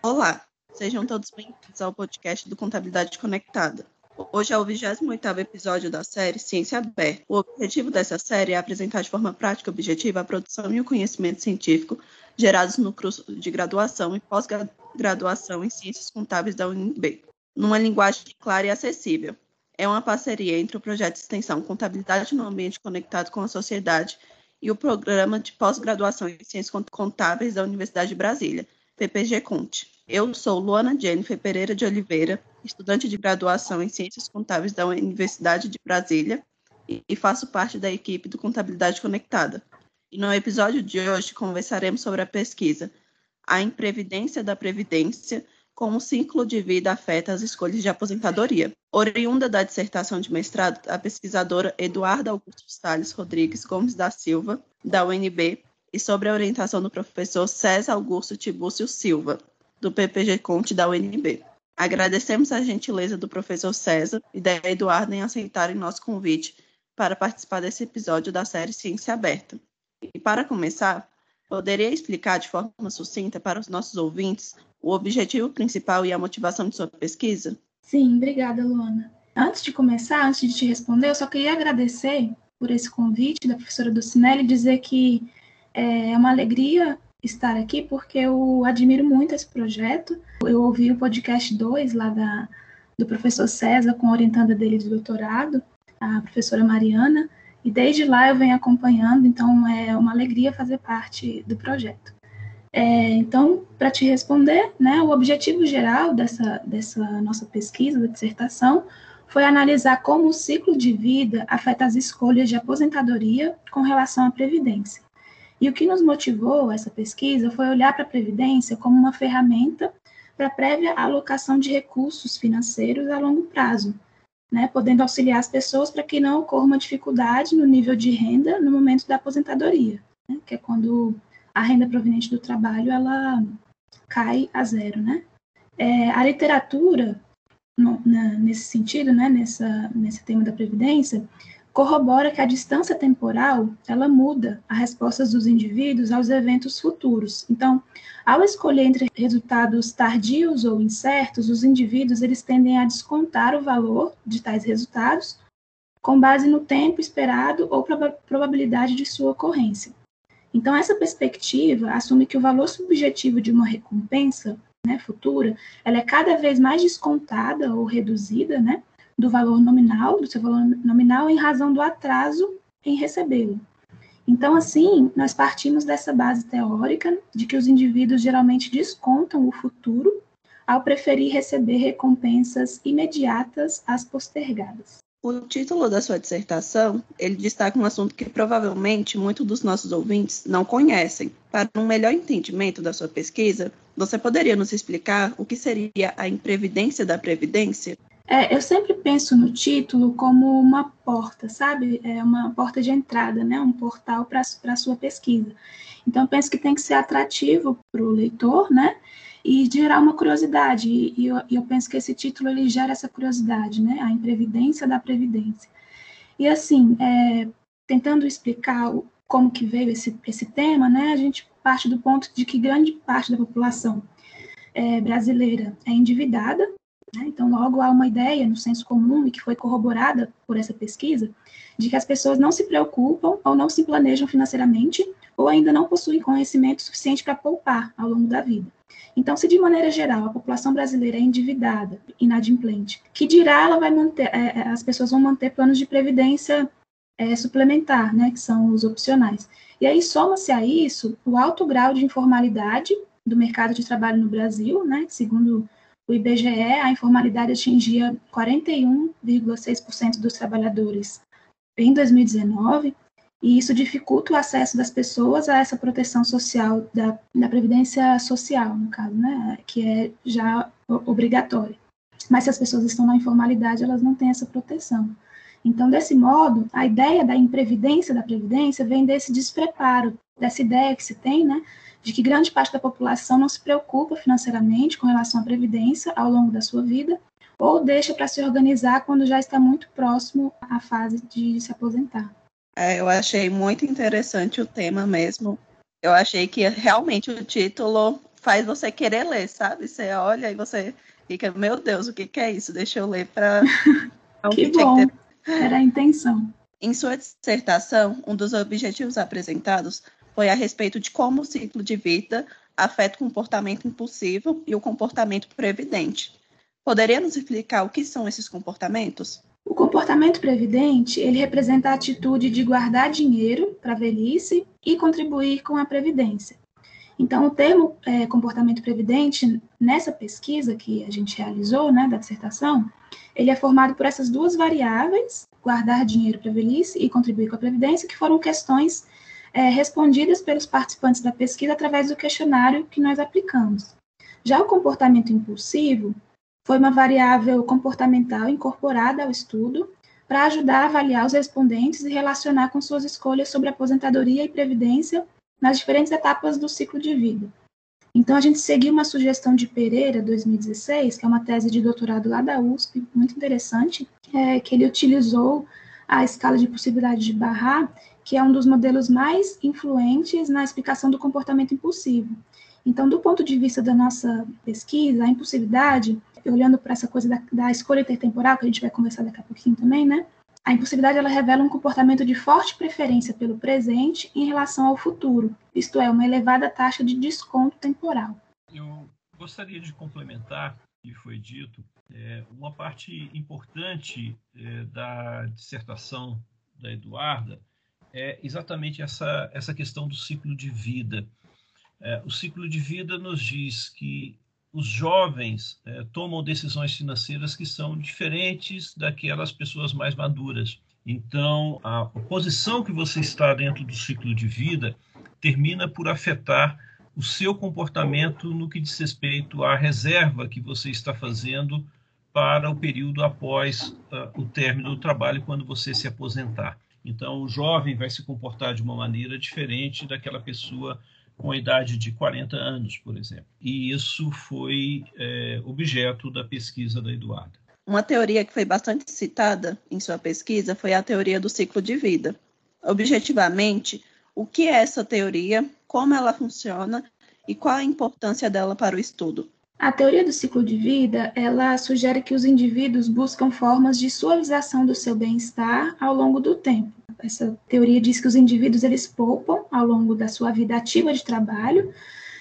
Olá, sejam todos bem-vindos ao podcast do Contabilidade Conectada. Hoje é o 28º episódio da série Ciência Aberta. O objetivo dessa série é apresentar de forma prática e objetiva a produção e o conhecimento científico gerados no curso de graduação e pós-graduação em Ciências Contábeis da UNB, numa linguagem clara e acessível. É uma parceria entre o projeto de extensão Contabilidade no Ambiente Conectado com a Sociedade e o Programa de Pós-Graduação em Ciências Contábeis da Universidage de Brasília, PPG Conte. Eu sou Luana Jennifer Pereira de Oliveira, estudante de graduação em Ciências Contábeis da Universidade de Brasília e faço parte da equipe do Contabilidade Conectada. E no episódio de hoje conversaremos sobre a pesquisa A Imprevidência da Previdência, como o ciclo de vida afeta as escolhas de aposentadoria. Oriunda da dissertação de mestrado, a pesquisadora Eduarda Augusto Salles Rodrigues Gomes da Silva, da UNB, e sobre a orientação do professor César Augusto Tibúcio Silva, do PPG Conte da UNB. Agradecemos a gentileza do professor César e da Eduarda em aceitarem nosso convite para participar desse episódio da série Ciência Aberta. E para começar, poderia explicar de forma sucinta para os nossos ouvintes o objetivo principal e a motivação de sua pesquisa? Sim, obrigada, Luana. Antes de começar, antes de te responder, eu só queria agradecer por esse convite da professora Ducinelli e dizer que é uma alegria estar aqui porque eu admiro muito esse projeto. Eu ouvi o podcast 2 lá da, do professor César com a orientanda dele de doutorado, a professora Mariana, e desde lá eu venho acompanhando, então é uma alegria fazer parte do projeto. É, então, para te responder, né, o objetivo geral dessa, dessa nossa pesquisa, da dissertação, foi analisar como o ciclo de vida afeta as escolhas de aposentadoria com relação à previdência. E o que nos motivou essa pesquisa foi olhar para a Previdência como uma ferramenta para prévia alocação de recursos financeiros a longo prazo, né, podendo auxiliar as pessoas para que não ocorra uma dificuldade no nível de renda no momento da aposentadoria, né, que é quando a renda proveniente do trabalho ela cai a zero, né? É, a literatura no, na, nesse sentido, né, nessa, nesse tema da previdência, corrobora que a distância temporal ela muda as respostas dos indivíduos aos eventos futuros. Então, ao escolher entre resultados tardios ou incertos, os indivíduos eles tendem a descontar o valor de tais resultados com base no tempo esperado ou probabilidade de sua ocorrência. Então, essa perspectiva assume que o valor subjetivo de uma recompensa né, futura, ela é cada vez mais descontada ou reduzida, né, do valor nominal, do seu valor nominal, em razão do atraso em recebê-lo. Então, assim, nós partimos dessa base teórica de que os indivíduos geralmente descontam o futuro ao preferir receber recompensas imediatas às postergadas. O título da sua dissertação, ele destaca um assunto que provavelmente muitos dos nossos ouvintes não conhecem. Para um melhor entendimento da sua pesquisa, você poderia nos explicar o que seria a imprevidência da previdência? É, eu sempre penso no título como uma porta, sabe? É uma porta de entrada, né? Um portal para a sua pesquisa. Então, penso que tem que ser atrativo para o leitor, né? E gerar uma curiosidade. E, eu, eu, penso que esse título ele gera essa curiosidade, né? A imprevidência da previdência. E assim, é, tentando explicar como que veio esse, esse tema, né? A gente parte do ponto de que grande parte da população é, brasileira é endividada? Então, logo há uma ideia no senso comum e que foi corroborada por essa pesquisa de que as pessoas não se preocupam ou não se planejam financeiramente ou ainda não possuem conhecimento suficiente para poupar ao longo da vida. Então, se de maneira geral a população brasileira é endividada, inadimplente, que dirá ela vai manter, é, é as pessoas vão manter planos de previdência é, suplementar, né, que são os opcionais. E aí soma-se a isso o alto grau de informalidade do mercado de trabalho no Brasil, né, segundo o IBGE, a informalidade atingia 41,6% dos trabalhadores em 2019, e isso dificulta o acesso das pessoas a essa proteção social, da, da Previdência Social, no caso, né, que é já obrigatória. Mas se as pessoas estão na informalidade, elas não têm essa proteção. Então, desse modo, a ideia da imprevidência da Previdência vem desse despreparo, dessa ideia que se tem, né, de que grande parte da população não se preocupa financeiramente com relação à previdência ao longo da sua vida, ou deixa para se organizar quando já está muito próximo à fase de se aposentar. É, eu achei muito interessante o tema mesmo. Eu achei que realmente o título faz você querer ler, sabe? Você olha e você fica, meu Deus, o que, que é isso? Deixa eu ler para. que, bom. Era a intenção. Em sua dissertação, um dos objetivos apresentados foi a respeito de como o ciclo de vida afeta o comportamento impulsivo e o comportamento previdente. Poderia nos explicar o que são esses comportamentos? O comportamento previdente, ele representa a atitude de guardar dinheiro para a velhice e contribuir com a previdência. Então, o termo é, comportamento previdente, nessa pesquisa que a gente realizou, né, da dissertação, ele é formado por essas duas variáveis, guardar dinheiro para a velhice e contribuir com a previdência, que foram questões é, respondidas pelos participantes da pesquisa através do questionário que nós aplicamos. Já o comportamento impulsivo foi uma variável comportamental incorporada ao estudo para ajudar a avaliar os respondentes e relacionar com suas escolhas sobre aposentadoria e previdência nas diferentes etapas do ciclo de vida. Então, a gente seguiu uma sugestão de Pereira, 2016, que é uma tese de doutorado lá da USP, muito interessante, é, que ele utilizou a escala de possibilidade de Barra, que é um dos modelos mais influentes na explicação do comportamento impulsivo. Então, do ponto de vista da nossa pesquisa, a impulsividade, olhando para essa coisa da, da, escolha intertemporal, que a gente vai conversar daqui a pouquinho também, né? A impulsividade ela revela um comportamento de forte preferência pelo presente em relação ao futuro, isto é, uma elevada taxa de desconto temporal. Eu gostaria de complementar o que foi dito. É, uma parte importante é, da dissertação da Eduarda é exatamente essa, essa questão do ciclo de vida. É, o ciclo de vida nos diz que os jovens é, tomam decisões financeiras que são diferentes daquelas pessoas mais maduras. Então, a posição que você está dentro do ciclo de vida termina por afetar o seu comportamento no que diz respeito à reserva que você está fazendo para o período após uh, o término do trabalho, quando você se aposentar. Então, o jovem vai se comportar de uma maneira diferente daquela pessoa com a idade de 40 anos, por exemplo. E isso foi é, objeto da pesquisa da Eduarda. Uma teoria que foi bastante citada em sua pesquisa foi a teoria do ciclo de vida. Objetivamente, o que é essa teoria, como ela funciona e qual a importância dela para o estudo? A teoria do ciclo de vida, ela sugere que os indivíduos buscam formas de suavização do seu bem-estar ao longo do tempo. Essa teoria diz que os indivíduos eles poupam ao longo da sua vida ativa de trabalho,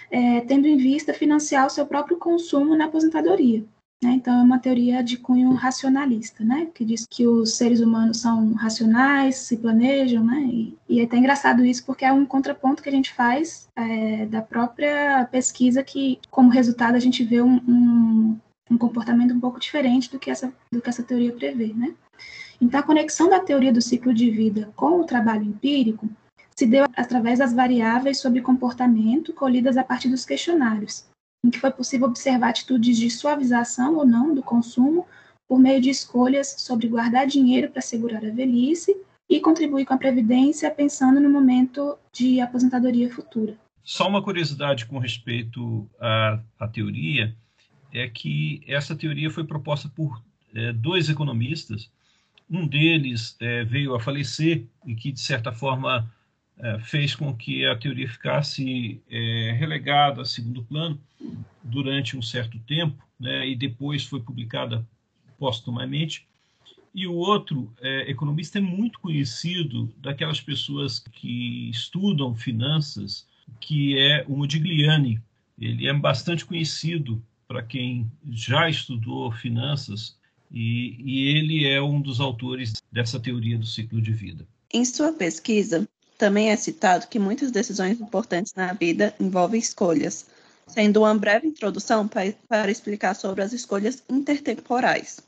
é, tendo em vista financiar o seu próprio consumo na aposentadoria. Né? Então, é uma teoria de cunho racionalista, né? que diz que os seres humanos são racionais, se planejam, né? e, e é até engraçado isso porque é um contraponto que a gente faz é, da própria pesquisa que, como resultado, a gente vê um, um, um, comportamento um pouco diferente do que essa, do que essa teoria prevê. Né? Então, a conexão da teoria do ciclo de vida com o trabalho empírico se deu através das variáveis sobre comportamento colhidas a partir dos questionários, em que foi possível observar atitudes de suavização ou não do consumo por meio de escolhas sobre guardar dinheiro para segurar a velhice e contribuir com a previdência pensando no momento de aposentadoria futura. Só uma curiosidade com respeito à, à teoria é que essa teoria foi proposta por é, dois economistas. Um deles é, veio a falecer e que, de certa forma, fez com que a teoria ficasse é, relegada a segundo plano durante um certo tempo, né, e depois foi publicada postumamente. E o outro é, economista é muito conhecido daquelas pessoas que estudam finanças, que é o Modigliani. Ele é bastante conhecido para quem já estudou finanças e, e ele é um dos autores dessa teoria do ciclo de vida. Em sua pesquisa, também é citado que muitas decisões importantes na vida envolvem escolhas, sendo uma breve introdução para, explicar sobre as escolhas intertemporais.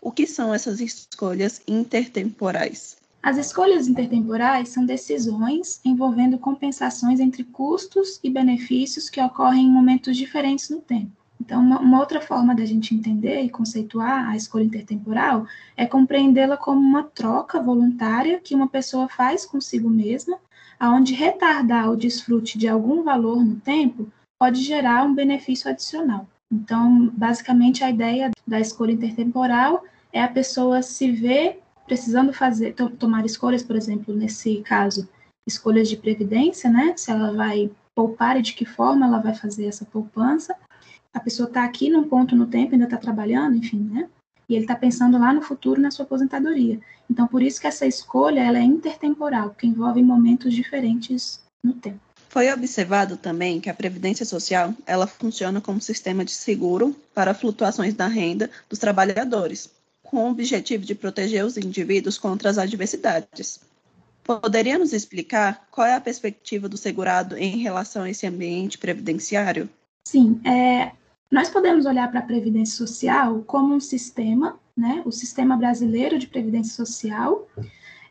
O que são essas escolhas intertemporais? As escolhas intertemporais são decisões envolvendo compensações entre custos e benefícios que ocorrem em momentos diferentes no tempo. Então, uma, uma, outra forma da gente entender e conceituar a escolha intertemporal é compreendê-la como uma troca voluntária que uma pessoa faz consigo mesma, aonde retardar o desfrute de algum valor no tempo pode gerar um benefício adicional. Então, basicamente, a ideia da escolha intertemporal é a pessoa se ver precisando fazer, to tomar escolhas, por exemplo, nesse caso, escolhas de previdência, né? Se ela vai poupar e de que forma ela vai fazer essa poupança. A pessoa está aqui num ponto no tempo, ainda está trabalhando, enfim, né? E ele está pensando lá no futuro, na sua aposentadoria. Então, por isso que essa escolha ela é intertemporal, porque envolve momentos diferentes no tempo. Foi observado também que a previdência social ela funciona como sistema de seguro para flutuações da renda dos trabalhadores, com o objetivo de proteger os indivíduos contra as adversidades. Poderia nos explicar qual é a perspectiva do segurado em relação a esse ambiente previdenciário? Sim, é, nós podemos olhar para a previdência social como um sistema, né, o sistema brasileiro de previdência social,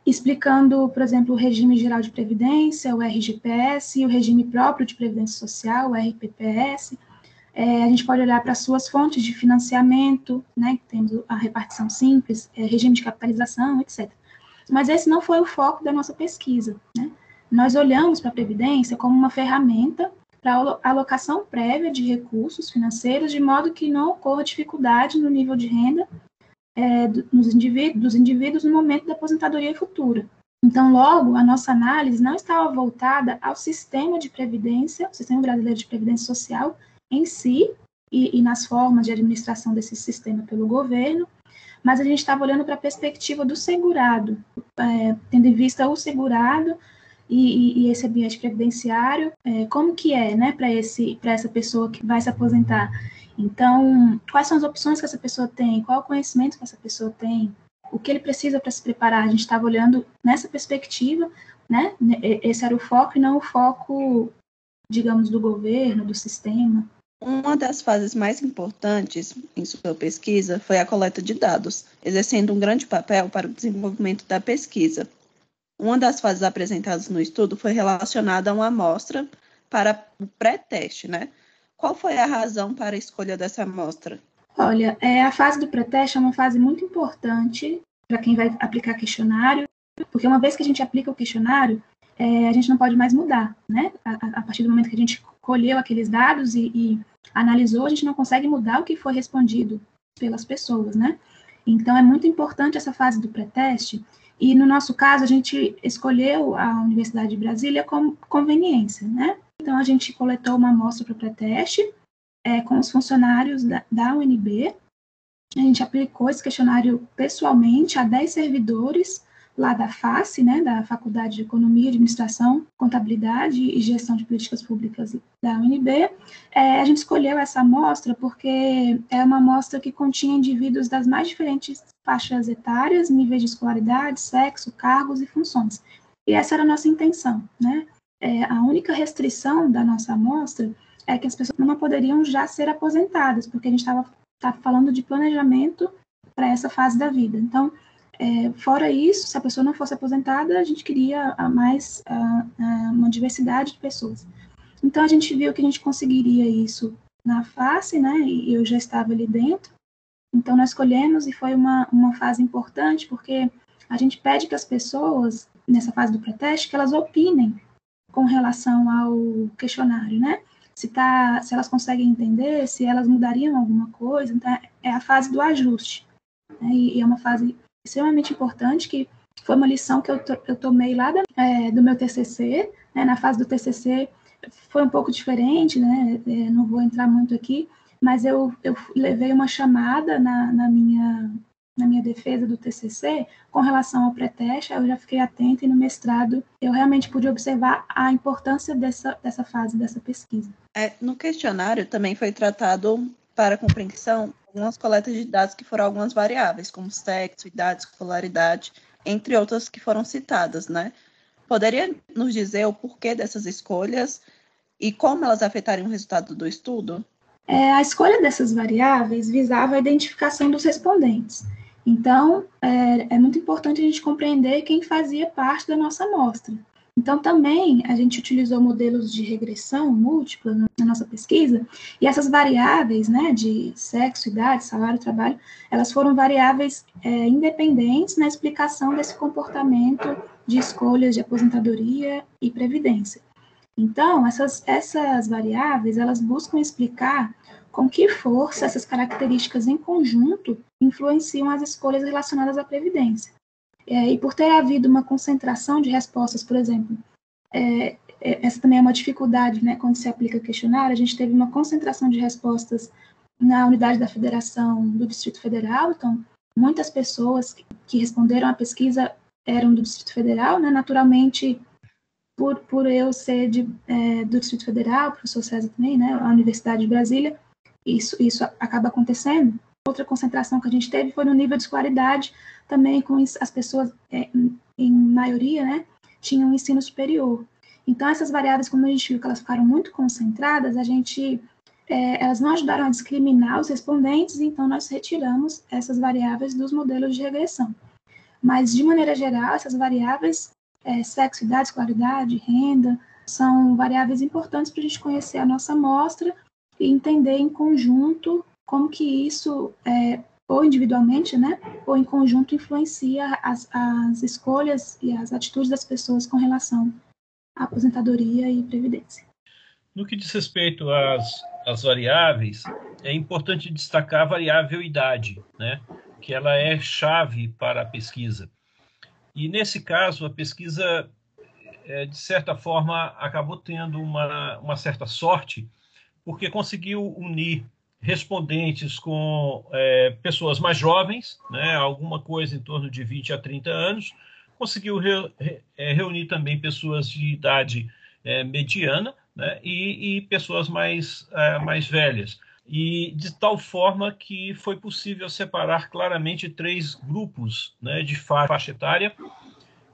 explicando, por exemplo, o regime geral de previdência, o RGPS, e o regime próprio de previdência social, o RPPS. É, a gente pode olhar para as suas fontes de financiamento, né, temos a repartição simples, é, regime de capitalização, etc. Mas esse não foi o foco da nossa pesquisa. Né? Nós olhamos para a Previdência como uma ferramenta para alocação prévia de recursos financeiros, de modo que não ocorra dificuldade no nível de renda é, dos, indivíduos, dos indivíduos no momento da aposentadoria futura. Então, logo, a nossa análise não estava voltada ao sistema de previdência, o sistema brasileiro de previdência social em si, e, e nas formas de administração desse sistema pelo governo, mas a gente estava olhando para a perspectiva do segurado, é, tendo em vista o segurado e, e, esse ambiente previdenciário, é, como que é, né, para esse para essa pessoa que vai se aposentar. Então, quais são as opções que essa pessoa tem? Qual o conhecimento que essa pessoa tem? O que ele precisa para se preparar? A gente estava olhando nessa perspectiva, né? Esse era o foco e não o foco, digamos, do governo, do sistema. Uma das fases mais importantes em sua pesquisa foi a coleta de dados, exercendo um grande papel para o desenvolvimento da pesquisa. Uma das fases apresentadas no estudo foi relacionada a uma amostra para o pré-teste, né? Qual foi a razão para a escolha dessa amostra? Olha, é, a fase do pré-teste é uma fase muito importante para quem vai aplicar questionário, porque uma vez que a gente aplica o questionário, é, a gente não pode mais mudar, né? A, a, partir do momento que a gente colheu aqueles dados e, e analisou, a gente não consegue mudar o que foi respondido pelas pessoas, né? Então, é muito importante essa fase do pré-teste, e no nosso caso, a gente escolheu a Universidade de Brasília como conveniência, né? Então, a gente coletou uma amostra para pré-teste é, com os funcionários da, da UNB. A gente aplicou esse questionário pessoalmente a 10 servidores lá da FACE, né, da Faculdade de Economia, Administração, Contabilidade e Gestão de Políticas Públicas da UNB. É, a gente escolheu essa amostra porque é uma amostra que continha indivíduos das mais diferentes faixas etárias, níveis de escolaridade, sexo, cargos e funções. E essa era a nossa intenção, né? É, a única restrição da nossa amostra é que as pessoas não poderiam já ser aposentadas, porque a gente estava falando de planejamento para essa fase da vida. Então, é, fora isso, se a pessoa não fosse aposentada, a gente queria a mais a, a uma diversidade de pessoas. Então a gente viu que a gente conseguiria isso na face, né? E eu já estava ali dentro. Então nós escolhemos e foi uma, uma fase importante porque a gente pede que as pessoas nessa fase do pré-teste que elas opinem com relação ao questionário, né? Se, tá, se elas conseguem entender, se elas mudariam alguma coisa. Então, é a fase do ajuste. Né? E é uma fase extremamente importante, que foi uma lição que eu, to, eu tomei lá da, é, do meu TCC, né, na fase do TCC foi um pouco diferente, né, é, não vou entrar muito aqui, mas eu, eu levei uma chamada na, na, minha, na minha defesa do TCC com relação ao pré-teste, eu já fiquei atenta e no mestrado eu realmente pude observar a importância dessa, dessa fase, dessa pesquisa. É, no questionário também foi tratado para a compreensão algumas coletas de dados que foram algumas variáveis, como sexo, idade, escolaridade, entre outras que foram citadas, né? Poderia nos dizer o porquê dessas escolhas e como elas afetariam o resultado do estudo? É, a escolha dessas variáveis visava a identificação dos respondentes. Então, é, é muito importante a gente compreender quem fazia parte da nossa amostra. Então, também a gente utilizou modelos de regressão múltipla na nossa pesquisa, e essas variáveis, né, de sexo, idade, salário, trabalho, elas foram variáveis é, independentes na explicação desse comportamento de escolhas de aposentadoria e previdência. Então, essas, essas variáveis, elas buscam explicar com que força essas características em conjunto influenciam as escolhas relacionadas à previdência. É, e por ter havido uma concentração de respostas, por exemplo, é, é, essa também é uma dificuldade, né, quando se aplica questionário, a gente teve uma concentração de respostas na unidade da federação do Distrito Federal, então muitas pessoas que responderam à pesquisa eram do Distrito Federal, né, naturalmente por, por eu ser de, é, do Distrito Federal, professor César também, né, a Universidade de Brasília, isso, isso acaba acontecendo. Outra concentração que a gente teve foi no nível de escolaridade, também com as pessoas, é, em maioria, né, tinham ensino superior. Então, essas variáveis, como a gente viu que elas ficaram muito concentradas, a gente, é, elas não ajudaram a discriminar os respondentes, então nós retiramos essas variáveis dos modelos de regressão. Mas, de maneira geral, essas variáveis, é, sexo, idade, escolaridade, renda, são variáveis importantes para a gente conhecer a nossa amostra e entender em conjunto como que isso, é, ou individualmente, né, ou em conjunto, influencia as, as escolhas e as atitudes das pessoas com relação à aposentadoria e previdência. No que diz respeito às, às variáveis, é importante destacar a variável idade, né, que ela é chave para a pesquisa. E nesse caso, a pesquisa, é, de certa forma, acabou tendo uma, uma certa sorte, porque conseguiu unir respondentes com é, pessoas mais jovens, né, alguma coisa em torno de 20 a 30 anos, conseguiu re, re, é, reunir também pessoas de idade é, mediana né, e, e, pessoas mais, é, mais velhas. E de tal forma que foi possível separar claramente três grupos né, de faixa etária,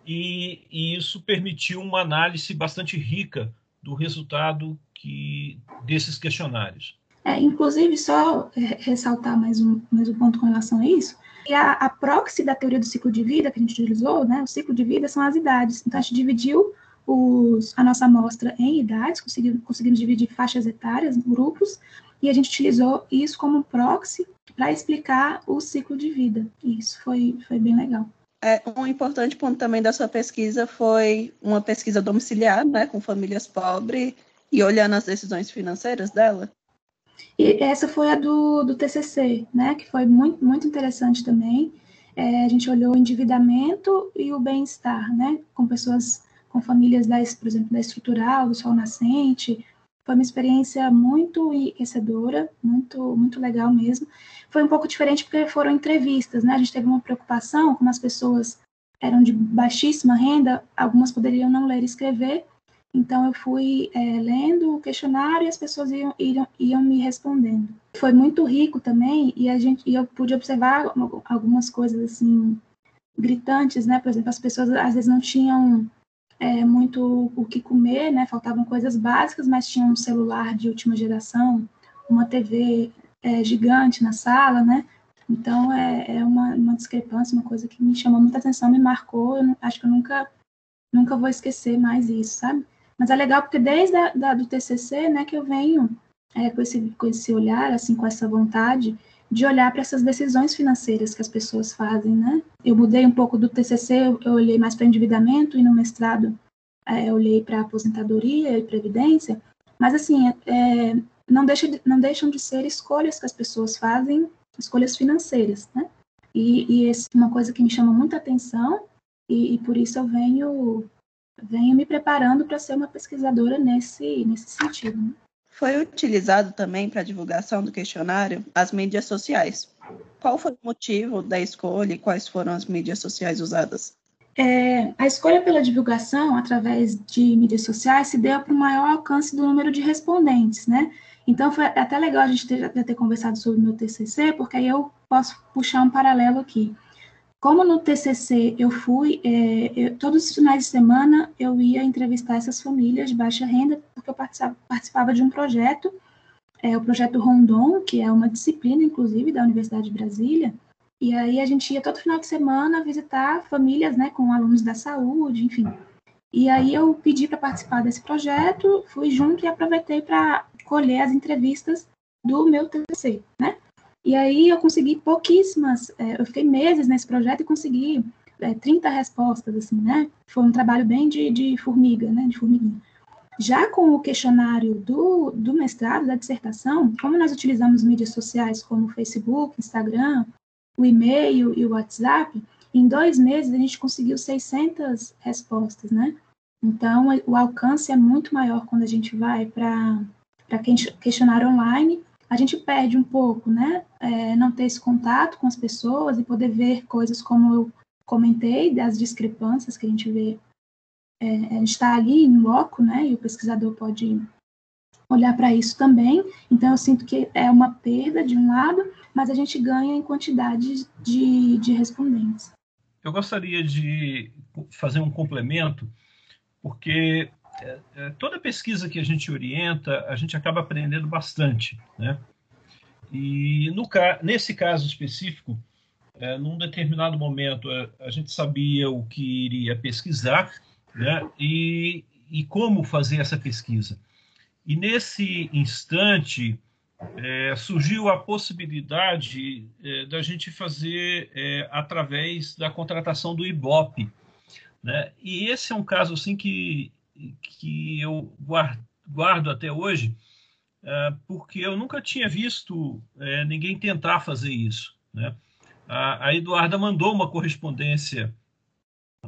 e, e isso permitiu uma análise bastante rica do resultado que, desses questionários. É, inclusive, só ressaltar mais um, mais um ponto com relação a isso, e a, a proxy da teoria do ciclo de vida que a gente utilizou, né, o ciclo de vida são as idades. Então, a gente dividiu os, a nossa amostra em idades, conseguimos, conseguimos dividir faixas etárias, grupos, e a gente utilizou isso como proxy para explicar o ciclo de vida. E isso foi, foi bem legal. É, um importante ponto também da sua pesquisa foi uma pesquisa domiciliar, né, com famílias pobres e olhando as decisões financeiras dela. E essa foi a do, do TCC, né, que foi muito, muito interessante também. É, a gente olhou o endividamento e o bem-estar, né, com pessoas, com famílias, da, por exemplo, da estrutural, do sol nascente. Foi uma experiência muito enriquecedora, muito, muito legal mesmo. Foi um pouco diferente porque foram entrevistas, né, a gente teve uma preocupação, como as pessoas eram de baixíssima renda, algumas poderiam não ler e escrever, então, eu fui é, lendo o questionário e as pessoas iam, iam, iam, me respondendo. Foi muito rico também e a gente e eu pude observar algumas coisas assim gritantes, né? Por exemplo, as pessoas às vezes não tinham é, muito o que comer, né? Faltavam coisas básicas, mas tinham um celular de última geração, uma TV é, gigante na sala, né? Então é, é uma, uma, discrepância, uma coisa que me chamou muita atenção, me marcou. Eu acho que eu nunca nunca vou esquecer mais isso, sabe? Mas é legal porque desde a, da, do TCC, né, que eu venho é, com, esse, com esse olhar, assim, com essa vontade de olhar para essas decisões financeiras que as pessoas fazem, né? Eu mudei um pouco do TCC, eu, eu olhei mais para endividamento e no mestrado é, eu olhei para aposentadoria e previdência, mas assim, é, não, deixa de, não deixam de ser escolhas que as pessoas fazem, escolhas financeiras, né? E, e essa é uma coisa que me chama muita atenção e, e por isso eu venho venho me preparando para ser uma pesquisadora nesse, nesse sentido. Né? Foi utilizado também para a divulgação do questionário as mídias sociais. Qual foi o motivo da escolha e quais foram as mídias sociais usadas? É, a escolha pela divulgação através de mídias sociais se deu para o maior alcance do número de respondentes, né? Então foi até legal a gente ter, ter conversado sobre o meu TCC, porque aí eu posso puxar um paralelo aqui. Como no TCC eu fui, é, eu, todos os finais de semana eu ia entrevistar essas famílias de baixa renda, porque eu participava, participava de um projeto, é, o projeto Rondon, que é uma disciplina, inclusive, da Universidade de Brasília, e aí a gente ia todo final de semana visitar famílias, né, com alunos da saúde, enfim. E aí eu pedi para participar desse projeto, fui junto e aproveitei para colher as entrevistas do meu TCC, né? E aí eu consegui pouquíssimas, é, eu fiquei meses nesse projeto e consegui é, 30 respostas, assim, né? Foi um trabalho bem de, de formiga, né? De formiguinha. Já com o questionário do, do mestrado, da dissertação, como nós utilizamos mídias sociais como Facebook, Instagram, o e-mail e o WhatsApp, em dois meses a gente conseguiu 600 respostas, né? Então, o alcance é muito maior quando a gente vai para questionário online. A gente perde um pouco, né? É, não ter esse contato com as pessoas e poder ver coisas como eu comentei, das discrepâncias que a gente vê. É, a gente está ali em loco, né? E o pesquisador pode olhar para isso também. Então, eu sinto que é uma perda de um lado, mas a gente ganha em quantidade de, de respondentes. Eu gostaria de fazer um complemento, porque é, é, toda pesquisa que a gente orienta, a gente acaba aprendendo bastante, né? E no, nesse caso específico, é, num determinado momento, a, a, gente sabia o que iria pesquisar né? e, e como fazer essa pesquisa. E nesse instante é, surgiu a possibilidade é, da gente fazer é, através da contratação do IBOP. Né? E esse é um caso assim que, que eu guardo, até hoje, é, porque eu nunca tinha visto é, ninguém tentar fazer isso. Né? A, a Eduarda mandou uma correspondência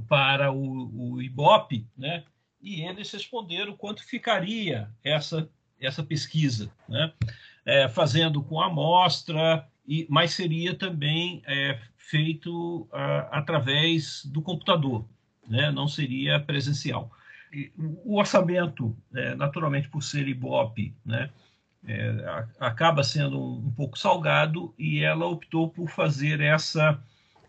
para o, o IBOP, né? e eles responderam quanto ficaria essa, essa pesquisa, né? É, fazendo com amostra, e, mas seria também é, feito a, através do computador, né? não seria presencial. O orçamento, é, naturalmente, por ser IBOP, né? É, acaba sendo um, pouco salgado e ela optou por fazer essa,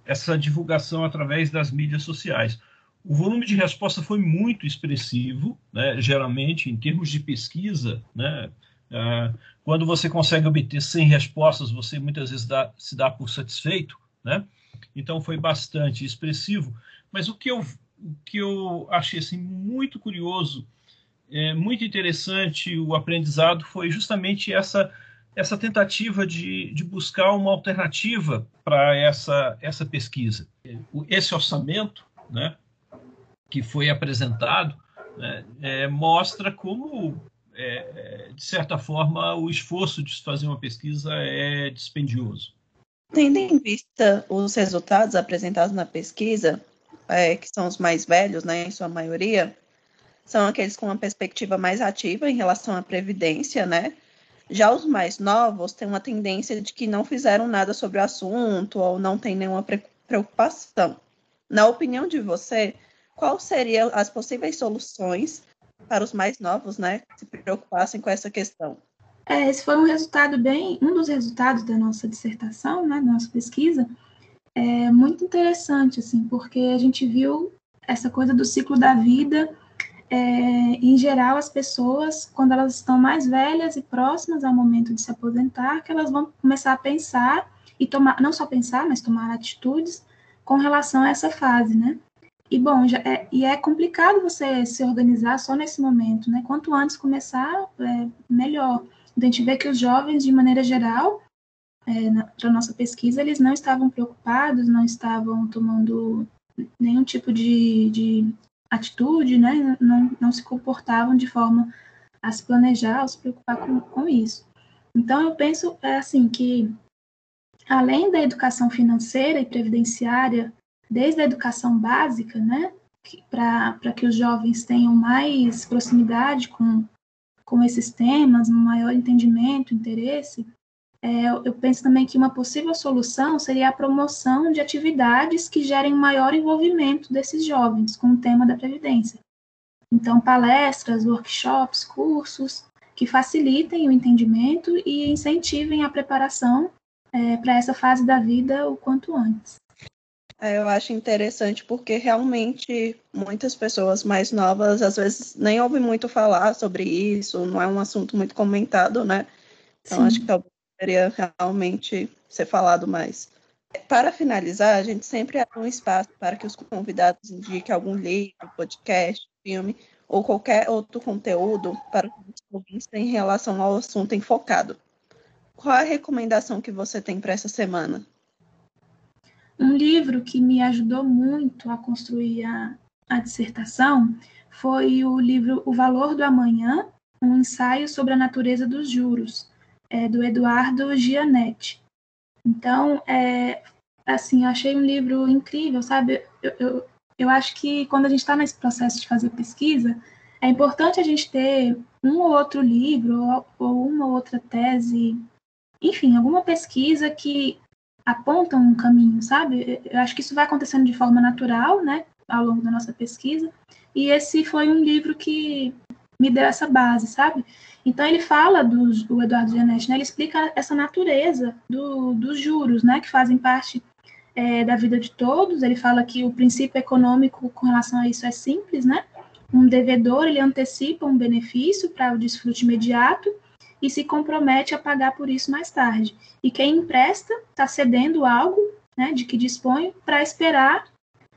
essa divulgação através das mídias sociais. O volume de resposta foi muito expressivo, né? geralmente, em termos de pesquisa, né? Ah, quando você consegue obter 100 respostas, você muitas vezes dá, se dá por satisfeito, né? Então foi bastante expressivo. Mas o que eu, o que eu achei assim, muito curioso, é, muito interessante o aprendizado foi justamente essa essa tentativa de, de buscar uma alternativa para essa essa pesquisa. Esse orçamento, né? que foi apresentado né, é, mostra como, é, é, de certa forma, o esforço de fazer uma pesquisa é dispendioso. Tendo em vista os resultados apresentados na pesquisa, é, que são os mais velhos, né, em sua maioria, são aqueles com uma perspectiva mais ativa em relação à previdência, né? Já os mais novos têm uma tendência de que não fizeram nada sobre o assunto ou não têm nenhuma preocupação. Na opinião de você, quais seriam as possíveis soluções para os mais novos, né, que se preocupassem com essa questão? É, esse foi um resultado bem, um dos resultados da nossa dissertação, né, da nossa pesquisa, é muito interessante, assim, porque a gente viu essa coisa do ciclo da vida. É, em geral, as pessoas, quando elas estão mais velhas e próximas ao momento de se aposentar, que elas vão começar a pensar e tomar, não só pensar, mas tomar atitudes com relação a essa fase, né? E bom, já é, e é complicado você se organizar só nesse momento, né? Quanto antes começar, é, melhor. A gente vê que os jovens, de maneira geral, é, para nossa pesquisa, eles não estavam preocupados, não estavam tomando nenhum tipo de, de atitude, né? Não, não se comportavam de forma a se planejar ou se preocupar com, com isso. Então, eu penso é, assim que, além da educação financeira e previdenciária desde a educação básica, né, para que os jovens tenham mais proximidade com, com esses temas, um maior entendimento, interesse, é, eu penso também que uma possível solução seria a promoção de atividades que gerem maior envolvimento desses jovens com o tema da Previdência. Então, palestras, workshops, cursos que facilitem o entendimento e incentivem a preparação é, para essa fase da vida o quanto antes. É, eu acho interessante porque realmente muitas pessoas mais novas às vezes nem ouvem muito falar sobre isso, não é um assunto muito comentado, né? Então Sim. acho que talvez deveria realmente ser falado mais. Para finalizar, a gente sempre abre um espaço para que os convidados indiquem algum livro, podcast, filme ou qualquer outro conteúdo para os ouvintes em relação ao assunto enfocado. Qual a recomendação que você tem para essa semana? Um livro que me ajudou muito a construir a, a dissertação foi o livro O Valor do Amanhã, um ensaio sobre a natureza dos juros, é, do Eduardo Gianetti. Então, é, assim, eu achei um livro incrível, sabe? Eu, eu, eu acho que quando a gente está nesse processo de fazer pesquisa, é importante a gente ter um ou outro livro ou, ou uma ou outra tese, enfim, alguma pesquisa que aponta um caminho, sabe? Eu acho que isso vai acontecendo de forma natural, né, ao longo da nossa pesquisa. E esse foi um livro que me deu essa base, sabe? Então ele fala do, do Eduardo Gianetti, né? Ele explica essa natureza do, dos juros, né? Que fazem parte é, da vida de todos. Ele fala que o princípio econômico com relação a isso é simples, né? Um devedor ele antecipa um benefício para o desfrute imediato e se compromete a pagar por isso mais tarde. E quem empresta está cedendo algo, né, de que dispõe para esperar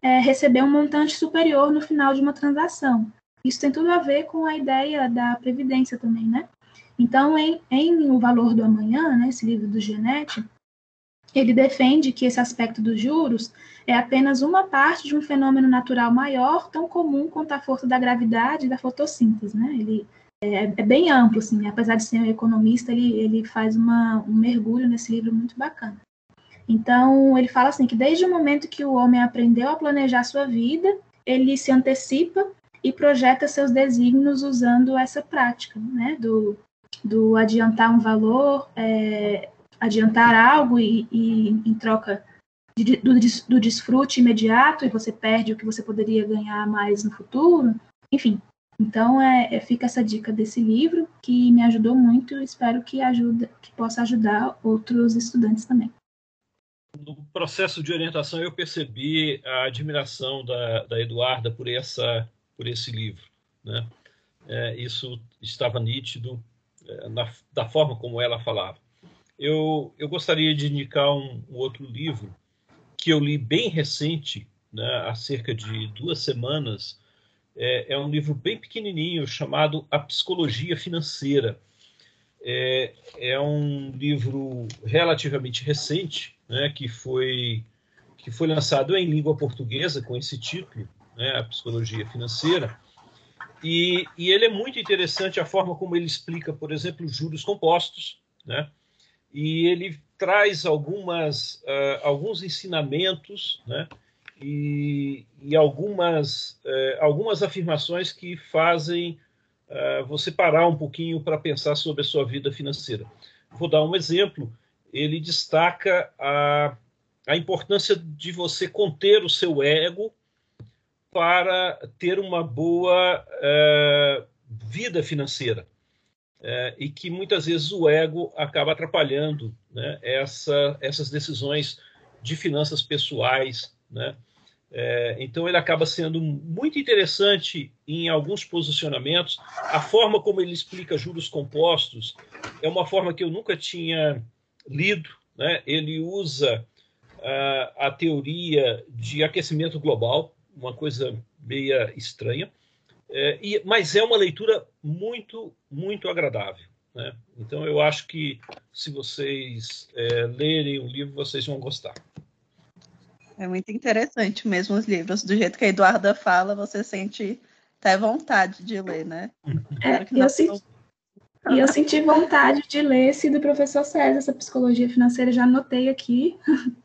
é, receber um montante superior no final de uma transação. Isso tem tudo a ver com a ideia da previdência também, né? Então, em, em O Valor do Amanhã, né, esse livro do Genetti, ele defende que esse aspecto dos juros é apenas uma parte de um fenômeno natural maior, tão comum quanto a força da gravidade e da fotossíntese, né? Ele é, é bem amplo, assim, apesar de ser um economista, ele, ele faz uma, um mergulho nesse livro muito bacana. Então, ele fala assim que desde o momento que o homem aprendeu a planejar sua vida, ele se antecipa e projeta seus desígnios usando essa prática, né, do, do adiantar um valor, é, adiantar algo e, e em troca de, do, do desfrute imediato e você perde o que você poderia ganhar mais no futuro, enfim. Então, é, é, fica essa dica desse livro que me ajudou muito e espero que, ajuda, que possa ajudar outros estudantes também. No processo de orientação, eu percebi a admiração da, da Eduarda por essa por esse livro. Né? É, isso estava nítido é, na, da forma como ela falava. Eu, eu gostaria de indicar um, um outro livro que eu li bem recente, né, há cerca de duas semanas. É, é, um livro bem pequenininho chamado A Psicologia Financeira. É, é um livro relativamente recente, né, que foi que foi lançado em língua portuguesa com esse título né, a psicologia financeira. E, e, ele é muito interessante a forma como ele explica, por exemplo, juros compostos, né? E ele traz algumas, uh, alguns ensinamentos, né? E, e algumas, uh, algumas afirmações que fazem uh, você parar um pouquinho para pensar sobre a sua vida financeira. Vou dar um exemplo. Ele destaca a, a importância de você conter o seu ego para ter uma boa é, vida financeira. É, e que muitas vezes o ego acaba atrapalhando né, essa, essas decisões de finanças pessoais. Né? É, então, ele acaba sendo muito interessante em alguns posicionamentos. A forma como ele explica juros compostos é uma forma que eu nunca tinha lido. Né? Ele usa uh, a teoria de aquecimento global, uma coisa meia estranha, é, e, mas é uma leitura muito, muito agradável. Né? Então, eu acho que se vocês é, lerem o livro, vocês vão gostar. É muito interessante mesmo os livros. Do jeito que a Eduarda fala, você sente até vontade de ler, né? É, eu senti, e eu senti vontade de ler esse do professor César, essa psicologia financeira, já anotei aqui.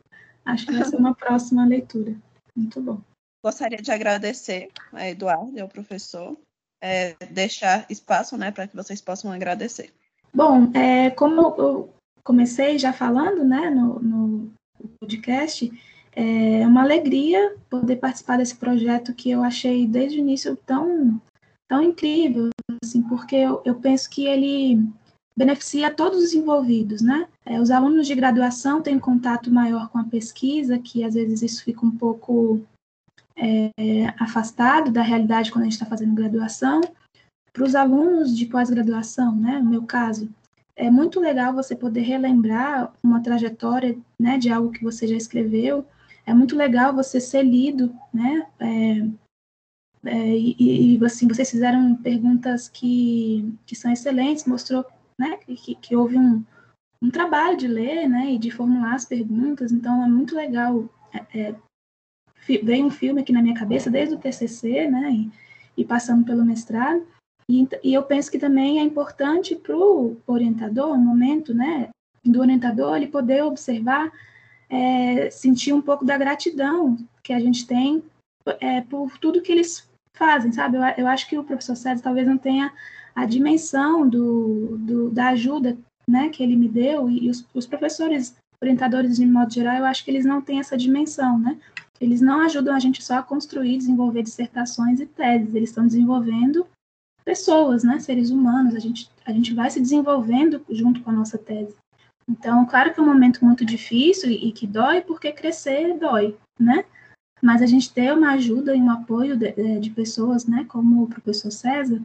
Acho que vai ser uma próxima leitura. Muito bom. Gostaria de agradecer a Eduardo e ao professor, é, deixar espaço né, para que vocês possam agradecer. Bom, é, como eu comecei já falando né, no, no podcast, é uma alegria poder participar desse projeto que eu achei desde o início tão, tão incrível, assim, porque eu, eu penso que ele beneficia todos os envolvidos, né? É, os alunos de graduação têm contato maior com a pesquisa, que às vezes isso fica um pouco é, afastado da realidade quando a gente está fazendo graduação. Para os alunos de pós-graduação, né, no meu caso, é muito legal você poder relembrar uma trajetória né, de algo que você já escreveu. É muito legal você ser lido, né? É, é, e, e, assim, vocês fizeram perguntas que, que são excelentes, mostrou né, que, que houve um, um trabalho de ler né, e de formular as perguntas, então é muito legal é, é veio um filme aqui na minha cabeça desde o TCC, né, e, e passando pelo mestrado, e, e, eu penso que também é importante para o orientador, no momento, né, do orientador, ele poder observar, é, sentir um pouco da gratidão que a gente tem é, por tudo que eles fazem, sabe? Eu, eu acho que o professor César talvez não tenha a dimensão do, do da ajuda né, que ele me deu, e, e os, os, professores orientadores, de modo geral, eu acho que eles não têm essa dimensão, né? Eles não ajudam a gente só a construir, desenvolver dissertações e teses, eles estão desenvolvendo pessoas, né, seres humanos, a gente, a gente vai se desenvolvendo junto com a nossa tese. Então, claro que é um momento muito difícil e, e que dói, porque crescer dói, né? Mas a gente ter uma ajuda e um apoio de, de pessoas, né, como o professor César,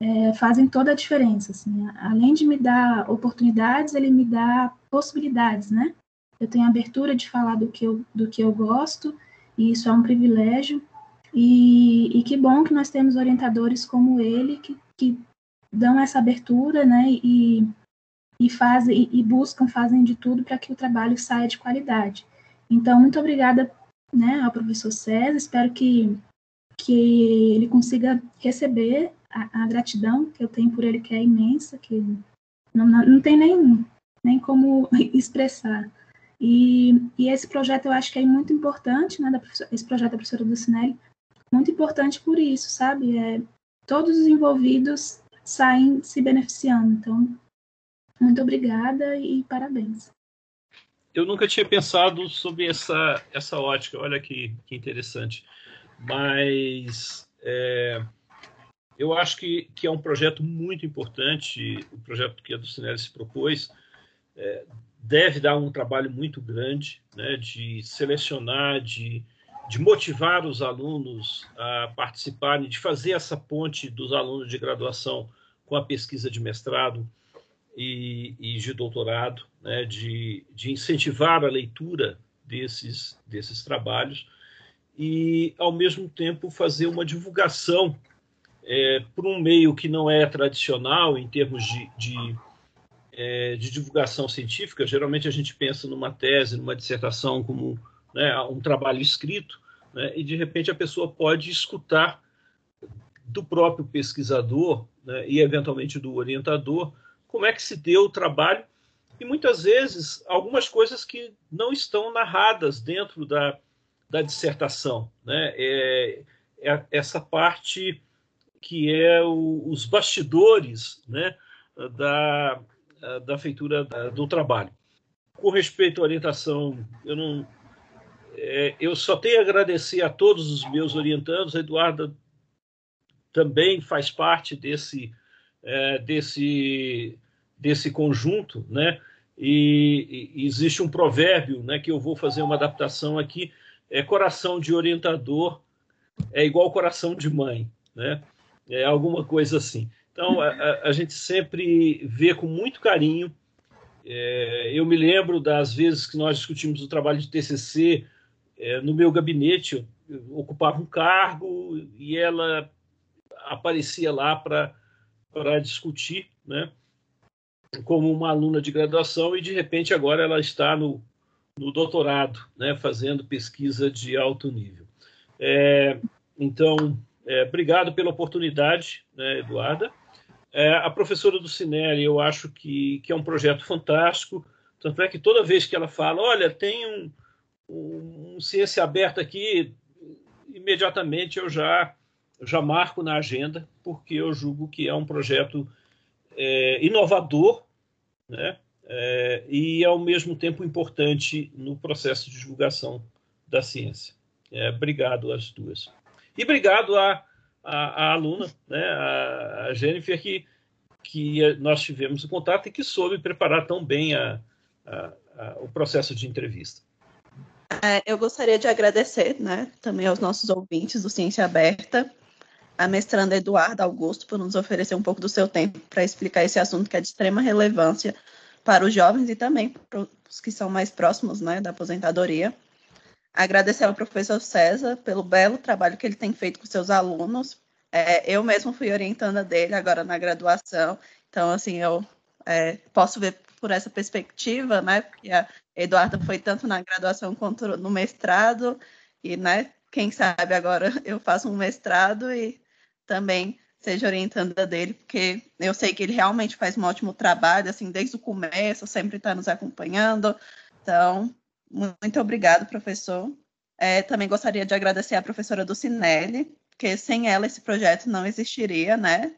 é, fazem toda a diferença. Assim. Além de me dar oportunidades, ele me dá possibilidades, né? Eu tenho abertura de falar do que eu, do que eu gosto, e isso é um privilégio. E, e que bom que nós temos orientadores como ele que, que dão essa abertura, né? E, e fazem e buscam, fazem de tudo para que o trabalho saia de qualidade. Então, muito obrigada, né, ao professor César. Espero que que ele consiga receber a, a, gratidão que eu tenho por ele, que é imensa, que não, não, não tem nem, nem como expressar. E, e, esse projeto eu acho que é muito importante, né, da, esse projeto da professora Dulcinelli, muito importante por isso, sabe? É, todos os envolvidos saem se beneficiando. Então, muito obrigada e parabéns. Eu nunca tinha pensado sobre essa, essa ótica, olha que, que interessante. Mas é, eu acho que, que é um projeto muito importante, o projeto que a Dulcinelli se propôs, é, deve dar um trabalho muito grande né, de selecionar, de, de motivar os alunos a participarem, de fazer essa ponte dos alunos de graduação com a pesquisa de mestrado e, e de doutorado, né, de, de incentivar a leitura desses, desses trabalhos e, ao mesmo tempo, fazer uma divulgação é, por um meio que não é tradicional em termos de, de, é, de, divulgação científica, geralmente a gente pensa numa tese, numa dissertação como né, um trabalho escrito, né, e de repente a pessoa pode escutar do próprio pesquisador né, e eventualmente do orientador como é que se deu o trabalho e muitas vezes algumas coisas que não estão narradas dentro da, da dissertação, né? É, é essa parte que é o, os bastidores né, da, da feitura do trabalho. Com respeito à orientação, eu não, é, eu só tenho a agradecer a todos os meus orientandos. A Eduarda também faz parte desse é, desse desse conjunto, né? E, e, existe um provérbio, né, que eu vou fazer uma adaptação aqui, é coração de orientador é igual coração de mãe, né? é alguma coisa assim. Então, a, a gente sempre vê com muito carinho. É, eu me lembro das vezes que nós discutimos o trabalho de TCC é, no meu gabinete, eu, ocupava um cargo e ela aparecia lá para discutir, né? como uma aluna de graduação e de repente agora ela está no, no doutorado, né, fazendo pesquisa de alto nível. É, então, é, obrigado pela oportunidade, né, Eduarda. É, a professora do Cinelli, eu acho que, que é um projeto fantástico, tanto é que toda vez que ela fala, olha, tem um, um, um ciência aberta aqui, imediatamente eu já, já marco na agenda, porque eu julgo que é um projeto é, inovador, né? É, e ao mesmo tempo importante no processo de divulgação da ciência. É, obrigado às duas. E obrigado à, à, à aluna, né, a, a Jennifer, que, que nós tivemos o contato e que soube preparar tão bem a, a, a, o processo de entrevista. É, eu gostaria de agradecer né, também aos nossos ouvintes do Ciência Aberta, a mestranda Eduarda Augusto, por nos oferecer um pouco do seu tempo para explicar esse assunto que é de extrema relevância para os jovens e também para os que são mais próximos né, da aposentadoria. Agradecer ao professor César pelo belo trabalho que ele tem feito com seus alunos. É, eu mesmo fui orientando dele agora na graduação, então, assim, eu é, posso ver por essa perspectiva, né? Porque a Eduarda foi tanto na graduação quanto no mestrado, e, né, quem sabe agora eu faço um mestrado e também seja orientanda dele, porque eu sei que ele realmente faz um ótimo trabalho, assim, desde o começo, sempre está nos acompanhando. Então, muito obrigado, professor. É, também gostaria de agradecer a professora Ducinelli, porque sem ela esse projeto não existiria, né?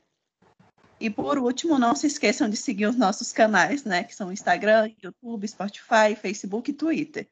E por último, não se esqueçam de seguir os nossos canais, né? Que são Instagram, YouTube, Spotify, Facebook e Twitter.